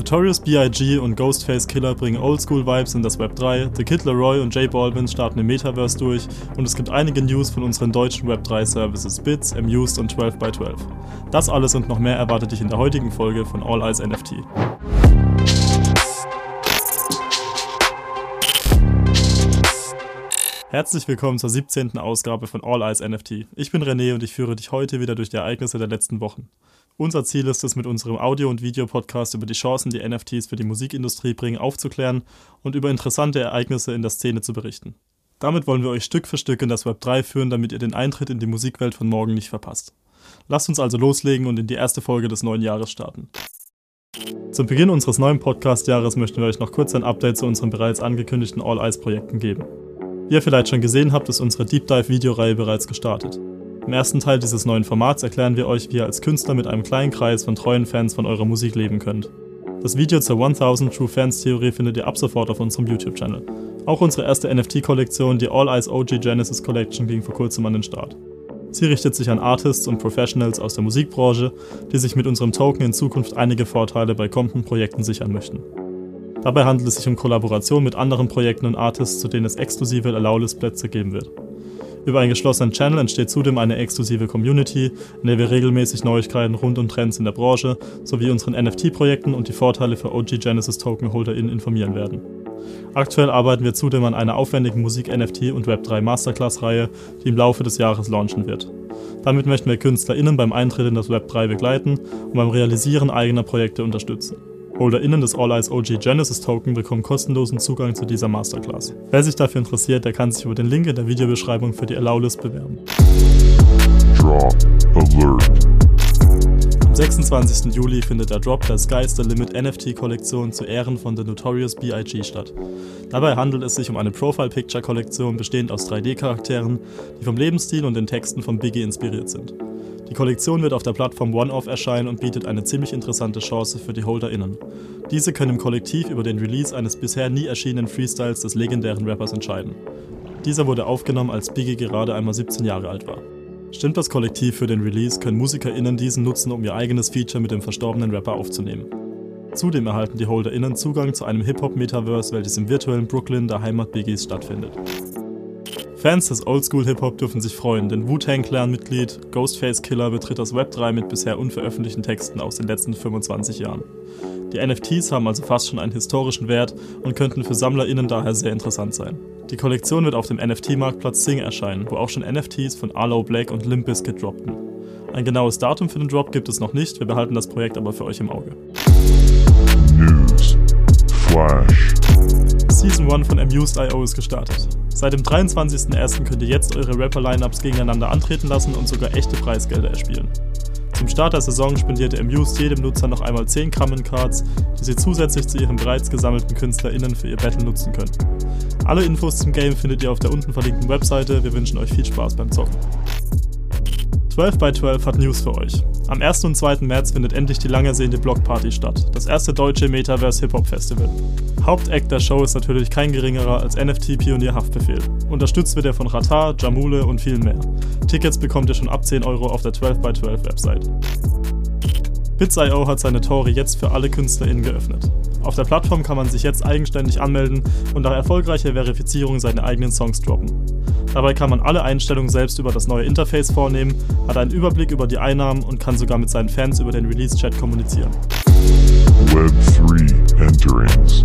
Notorious B.I.G. und Ghostface Killer bringen Oldschool-Vibes in das Web 3, The Kid Leroy und J Balvin starten im Metaverse durch und es gibt einige News von unseren deutschen Web 3 Services Bits, Amused und 12x12. Das alles und noch mehr erwartet dich in der heutigen Folge von All Eyes NFT. Herzlich willkommen zur 17. Ausgabe von All Eyes NFT. Ich bin René und ich führe dich heute wieder durch die Ereignisse der letzten Wochen. Unser Ziel ist es, mit unserem Audio- und Videopodcast über die Chancen, die NFTs für die Musikindustrie bringen, aufzuklären und über interessante Ereignisse in der Szene zu berichten. Damit wollen wir euch Stück für Stück in das Web 3 führen, damit ihr den Eintritt in die Musikwelt von morgen nicht verpasst. Lasst uns also loslegen und in die erste Folge des neuen Jahres starten. Zum Beginn unseres neuen Podcast-Jahres möchten wir euch noch kurz ein Update zu unseren bereits angekündigten All-Eyes-Projekten geben. Wie ihr vielleicht schon gesehen habt, ist unsere Deep Dive-Videoreihe bereits gestartet. Im ersten Teil dieses neuen Formats erklären wir euch, wie ihr als Künstler mit einem kleinen Kreis von treuen Fans von eurer Musik leben könnt. Das Video zur 1000 True Fans Theorie findet ihr ab sofort auf unserem YouTube-Channel. Auch unsere erste NFT-Kollektion, die All Eyes OG Genesis Collection, ging vor kurzem an den Start. Sie richtet sich an Artists und Professionals aus der Musikbranche, die sich mit unserem Token in Zukunft einige Vorteile bei kommenden Projekten sichern möchten. Dabei handelt es sich um Kollaborationen mit anderen Projekten und Artists, zu denen es exklusive Allowlist-Plätze geben wird. Über einen geschlossenen Channel entsteht zudem eine exklusive Community, in der wir regelmäßig Neuigkeiten rund um Trends in der Branche sowie unseren NFT-Projekten und die Vorteile für OG Genesis Token HolderInnen informieren werden. Aktuell arbeiten wir zudem an einer aufwendigen Musik-NFT und Web3 Masterclass-Reihe, die im Laufe des Jahres launchen wird. Damit möchten wir KünstlerInnen beim Eintritt in das Web3 begleiten und beim Realisieren eigener Projekte unterstützen. HolderInnen des All Eyes OG Genesis Token bekommen kostenlosen Zugang zu dieser Masterclass. Wer sich dafür interessiert, der kann sich über den Link in der Videobeschreibung für die Allow-List bewerben. Drop Alert. Am 26. Juli findet der Drop der Sky's the Limit NFT-Kollektion zu Ehren von The Notorious B.I.G. statt. Dabei handelt es sich um eine Profile-Picture-Kollektion bestehend aus 3D-Charakteren, die vom Lebensstil und den Texten von Biggie inspiriert sind. Die Kollektion wird auf der Plattform OneOff erscheinen und bietet eine ziemlich interessante Chance für die HolderInnen. Diese können im Kollektiv über den Release eines bisher nie erschienenen Freestyles des legendären Rappers entscheiden. Dieser wurde aufgenommen, als Biggie gerade einmal 17 Jahre alt war. Stimmt das Kollektiv für den Release, können MusikerInnen diesen nutzen, um ihr eigenes Feature mit dem verstorbenen Rapper aufzunehmen. Zudem erhalten die HolderInnen Zugang zu einem Hip-Hop-Metaverse, welches im virtuellen Brooklyn, der Heimat Biggies, stattfindet. Fans des Oldschool-Hip-Hop dürfen sich freuen, denn Wu-Tang-Clan-Mitglied Ghostface Killer betritt das Web 3 mit bisher unveröffentlichten Texten aus den letzten 25 Jahren. Die NFTs haben also fast schon einen historischen Wert und könnten für SammlerInnen daher sehr interessant sein. Die Kollektion wird auf dem NFT-Marktplatz Sing erscheinen, wo auch schon NFTs von Arlo Black und Limp Bizkit droppten. Ein genaues Datum für den Drop gibt es noch nicht, wir behalten das Projekt aber für euch im Auge. News. Flash. Season 1 von Amused.io ist gestartet. Seit dem 23.01. könnt ihr jetzt eure Rapper-Lineups gegeneinander antreten lassen und sogar echte Preisgelder erspielen. Zum Start der Saison spendierte Amused jedem Nutzer noch einmal 10 Common Cards, die sie zusätzlich zu ihren bereits gesammelten KünstlerInnen für ihr Battle nutzen können. Alle Infos zum Game findet ihr auf der unten verlinkten Webseite. Wir wünschen euch viel Spaß beim Zocken. 12 by 12 hat News für euch. Am 1. und 2. März findet endlich die lang ersehnte Blockparty statt, das erste deutsche Metaverse Hip-Hop Festival. Hauptact der Show ist natürlich kein geringerer als NFT-Pionier Haftbefehl. Unterstützt wird er von Ratar, Jamule und vielen mehr. Tickets bekommt ihr schon ab 10 Euro auf der 12 by 12 Website. Bits.io hat seine Tore jetzt für alle KünstlerInnen geöffnet. Auf der Plattform kann man sich jetzt eigenständig anmelden und nach erfolgreicher Verifizierung seine eigenen Songs droppen. Dabei kann man alle Einstellungen selbst über das neue Interface vornehmen, hat einen Überblick über die Einnahmen und kann sogar mit seinen Fans über den Release-Chat kommunizieren. Web 3 Enterings.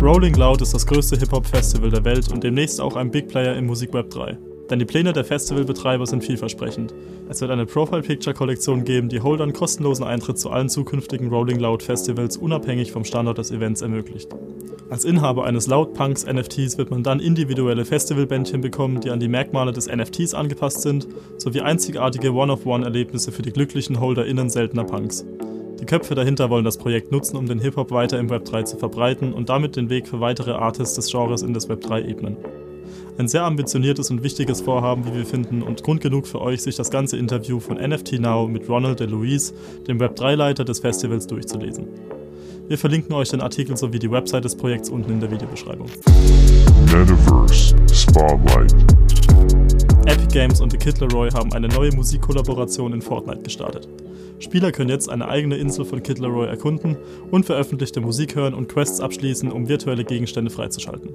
Rolling Loud ist das größte Hip-Hop-Festival der Welt und demnächst auch ein Big Player im Musikweb 3. Denn die Pläne der Festivalbetreiber sind vielversprechend. Es wird eine Profile-Picture-Kollektion geben, die Holdern kostenlosen Eintritt zu allen zukünftigen Rolling Loud Festivals unabhängig vom Standort des Events ermöglicht. Als Inhaber eines Loud Punks NFTs wird man dann individuelle Festivalbändchen bekommen, die an die Merkmale des NFTs angepasst sind, sowie einzigartige One-of-One-Erlebnisse für die glücklichen HolderInnen seltener Punks. Die Köpfe dahinter wollen das Projekt nutzen, um den Hip-Hop weiter im Web 3 zu verbreiten und damit den Weg für weitere Artists des Genres in das Web 3 ebnen. Ein sehr ambitioniertes und wichtiges Vorhaben, wie wir finden, und Grund genug für euch, sich das ganze Interview von NFT Now mit Ronald DeLuise, dem Web3-Leiter des Festivals, durchzulesen. Wir verlinken euch den Artikel sowie die Website des Projekts unten in der Videobeschreibung. Metaverse Spotlight Epic Games und The Kid Laroi haben eine neue Musikkollaboration in Fortnite gestartet. Spieler können jetzt eine eigene Insel von Kid Laroi erkunden und veröffentlichte Musik hören und Quests abschließen, um virtuelle Gegenstände freizuschalten.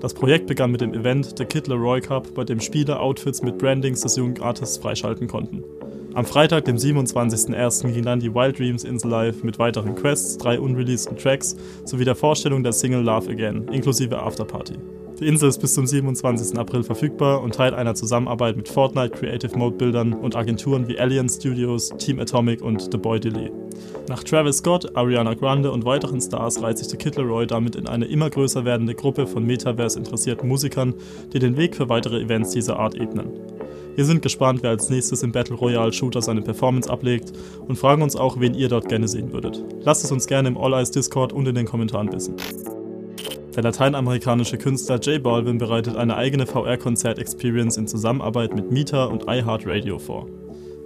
Das Projekt begann mit dem Event The Kid Laroi Cup, bei dem Spieler Outfits mit Brandings des jungen Artists freischalten konnten. Am Freitag, dem 27.01. ging dann die Wild Dreams Insel live mit weiteren Quests, drei unreleaseden Tracks sowie der Vorstellung der Single Love Again, inklusive Afterparty. Die Insel ist bis zum 27. April verfügbar und Teil einer Zusammenarbeit mit Fortnite Creative Mode Bildern und Agenturen wie Alien Studios, Team Atomic und The Boy Delay. Nach Travis Scott, Ariana Grande und weiteren Stars reiht sich The Kid Laroi damit in eine immer größer werdende Gruppe von Metaverse-interessierten Musikern, die den Weg für weitere Events dieser Art ebnen. Wir sind gespannt, wer als nächstes im Battle Royale Shooter seine Performance ablegt und fragen uns auch, wen ihr dort gerne sehen würdet. Lasst es uns gerne im All Eyes Discord und in den Kommentaren wissen. Der lateinamerikanische Künstler J Balvin bereitet eine eigene VR-Konzert-Experience in Zusammenarbeit mit Mita und iHeartRadio vor.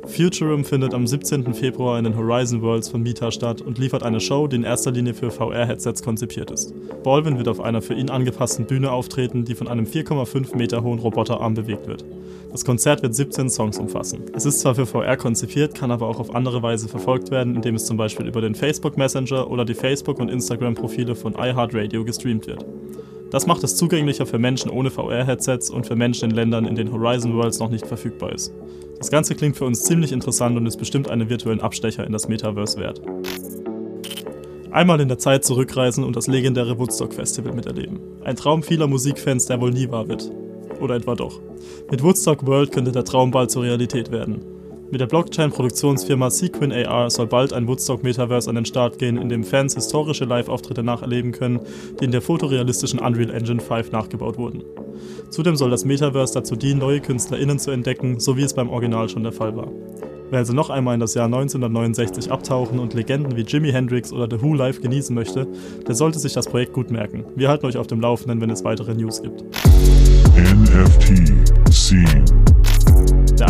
Futurum findet am 17. Februar in den Horizon Worlds von Mita statt und liefert eine Show, die in erster Linie für VR-Headsets konzipiert ist. Baldwin wird auf einer für ihn angepassten Bühne auftreten, die von einem 4,5 Meter hohen Roboterarm bewegt wird. Das Konzert wird 17 Songs umfassen. Es ist zwar für VR konzipiert, kann aber auch auf andere Weise verfolgt werden, indem es zum Beispiel über den Facebook Messenger oder die Facebook- und Instagram-Profile von iHeartRadio gestreamt wird. Das macht es zugänglicher für Menschen ohne VR-Headsets und für Menschen in Ländern, in denen Horizon Worlds noch nicht verfügbar ist. Das Ganze klingt für uns ziemlich interessant und ist bestimmt einen virtuellen Abstecher in das Metaverse wert. Einmal in der Zeit zurückreisen und das legendäre Woodstock Festival miterleben. Ein Traum vieler Musikfans, der wohl nie wahr wird. Oder etwa doch. Mit Woodstock World könnte der Traum bald zur Realität werden. Mit der Blockchain-Produktionsfirma Sequin AR soll bald ein Woodstock-Metaverse an den Start gehen, in dem Fans historische Live-Auftritte nacherleben können, die in der fotorealistischen Unreal Engine 5 nachgebaut wurden. Zudem soll das Metaverse dazu dienen, neue KünstlerInnen zu entdecken, so wie es beim Original schon der Fall war. Wer also noch einmal in das Jahr 1969 abtauchen und Legenden wie Jimi Hendrix oder The Who live genießen möchte, der sollte sich das Projekt gut merken. Wir halten euch auf dem Laufenden, wenn es weitere News gibt.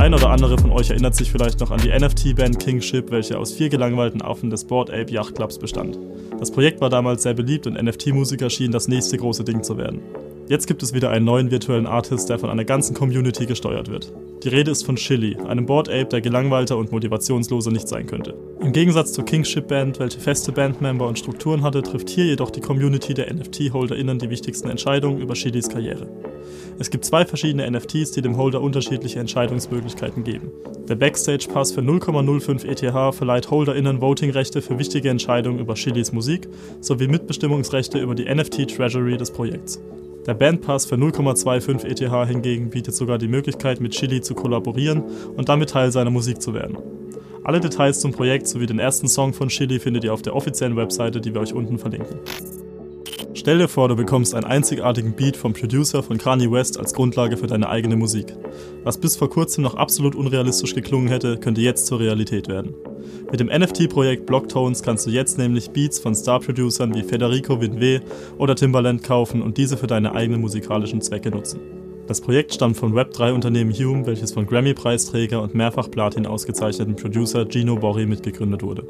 Der ein oder andere von euch erinnert sich vielleicht noch an die NFT-Band Kingship, welche aus vier gelangweilten Affen des Board Ape Yacht Clubs bestand. Das Projekt war damals sehr beliebt und NFT-Musiker schienen das nächste große Ding zu werden. Jetzt gibt es wieder einen neuen virtuellen Artist, der von einer ganzen Community gesteuert wird. Die Rede ist von Chili, einem Board Ape, der gelangweilter und motivationsloser nicht sein könnte. Im Gegensatz zur Kingship Band, welche feste Bandmember und Strukturen hatte, trifft hier jedoch die Community der NFT-HolderInnen die wichtigsten Entscheidungen über Chilis Karriere. Es gibt zwei verschiedene NFTs, die dem Holder unterschiedliche Entscheidungsmöglichkeiten geben. Der Backstage Pass für 0,05 ETH verleiht HolderInnen Votingrechte für wichtige Entscheidungen über Chilis Musik sowie Mitbestimmungsrechte über die NFT Treasury des Projekts. Der Bandpass für 0,25 ETH hingegen bietet sogar die Möglichkeit, mit Chili zu kollaborieren und damit Teil seiner Musik zu werden. Alle Details zum Projekt sowie den ersten Song von Chili findet ihr auf der offiziellen Webseite, die wir euch unten verlinken. Stell dir vor, du bekommst einen einzigartigen Beat vom Producer von Kanye West als Grundlage für deine eigene Musik. Was bis vor kurzem noch absolut unrealistisch geklungen hätte, könnte jetzt zur Realität werden. Mit dem NFT-Projekt Blocktones kannst du jetzt nämlich Beats von Star-Producern wie Federico Vinve oder Timbaland kaufen und diese für deine eigenen musikalischen Zwecke nutzen. Das Projekt stammt vom Web3-Unternehmen Hume, welches von Grammy-Preisträger und mehrfach Platin ausgezeichneten Producer Gino Borri mitgegründet wurde.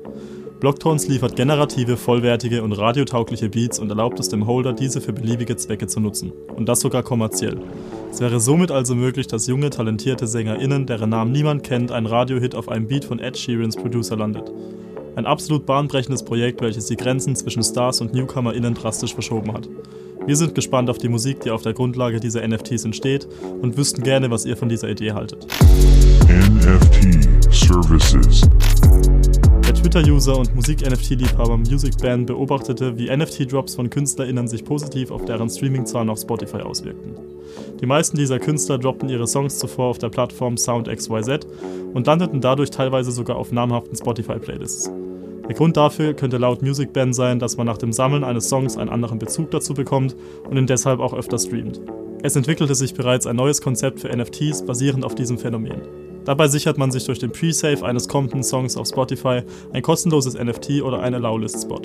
Blocktones liefert generative, vollwertige und radiotaugliche Beats und erlaubt es dem Holder, diese für beliebige Zwecke zu nutzen. Und das sogar kommerziell. Es wäre somit also möglich, dass junge, talentierte SängerInnen, deren Namen niemand kennt, ein Radiohit auf einem Beat von Ed Sheerans Producer landet. Ein absolut bahnbrechendes Projekt, welches die Grenzen zwischen Stars und NewcomerInnen drastisch verschoben hat. Wir sind gespannt auf die Musik, die auf der Grundlage dieser NFTs entsteht und wüssten gerne, was ihr von dieser Idee haltet. NFT Services der Twitter-User und Musik-NFT-Liebhaber MusicBand beobachtete, wie NFT-Drops von KünstlerInnen sich positiv auf deren Streaming-Zahlen auf Spotify auswirkten. Die meisten dieser Künstler droppten ihre Songs zuvor auf der Plattform SoundXYZ und landeten dadurch teilweise sogar auf namhaften Spotify-Playlists. Der Grund dafür könnte laut MusicBand sein, dass man nach dem Sammeln eines Songs einen anderen Bezug dazu bekommt und ihn deshalb auch öfter streamt. Es entwickelte sich bereits ein neues Konzept für NFTs basierend auf diesem Phänomen. Dabei sichert man sich durch den Pre-Save eines kommenden Songs auf Spotify ein kostenloses NFT oder einen Allow-List-Spot.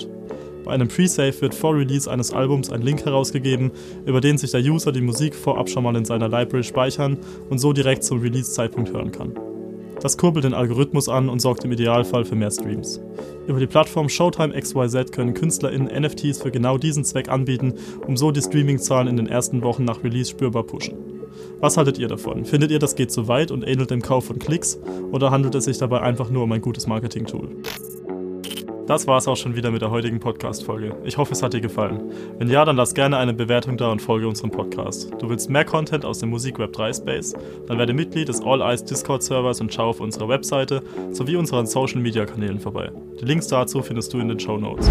Bei einem Pre-Save wird vor Release eines Albums ein Link herausgegeben, über den sich der User die Musik vorab schon mal in seiner Library speichern und so direkt zum Release-Zeitpunkt hören kann. Das kurbelt den Algorithmus an und sorgt im Idealfall für mehr Streams. Über die Plattform Showtime XYZ können KünstlerInnen NFTs für genau diesen Zweck anbieten, um so die Streaming-Zahlen in den ersten Wochen nach Release spürbar pushen. Was haltet ihr davon? Findet ihr, das geht zu weit und ähnelt dem Kauf von Klicks oder handelt es sich dabei einfach nur um ein gutes Marketing-Tool? Das war es auch schon wieder mit der heutigen Podcast-Folge. Ich hoffe, es hat dir gefallen. Wenn ja, dann lass gerne eine Bewertung da und folge unserem Podcast. Du willst mehr Content aus dem Musikweb 3 Space? Dann werde Mitglied des All Eyes Discord-Servers und schau auf unserer Webseite sowie unseren Social-Media-Kanälen vorbei. Die Links dazu findest du in den Show Notes.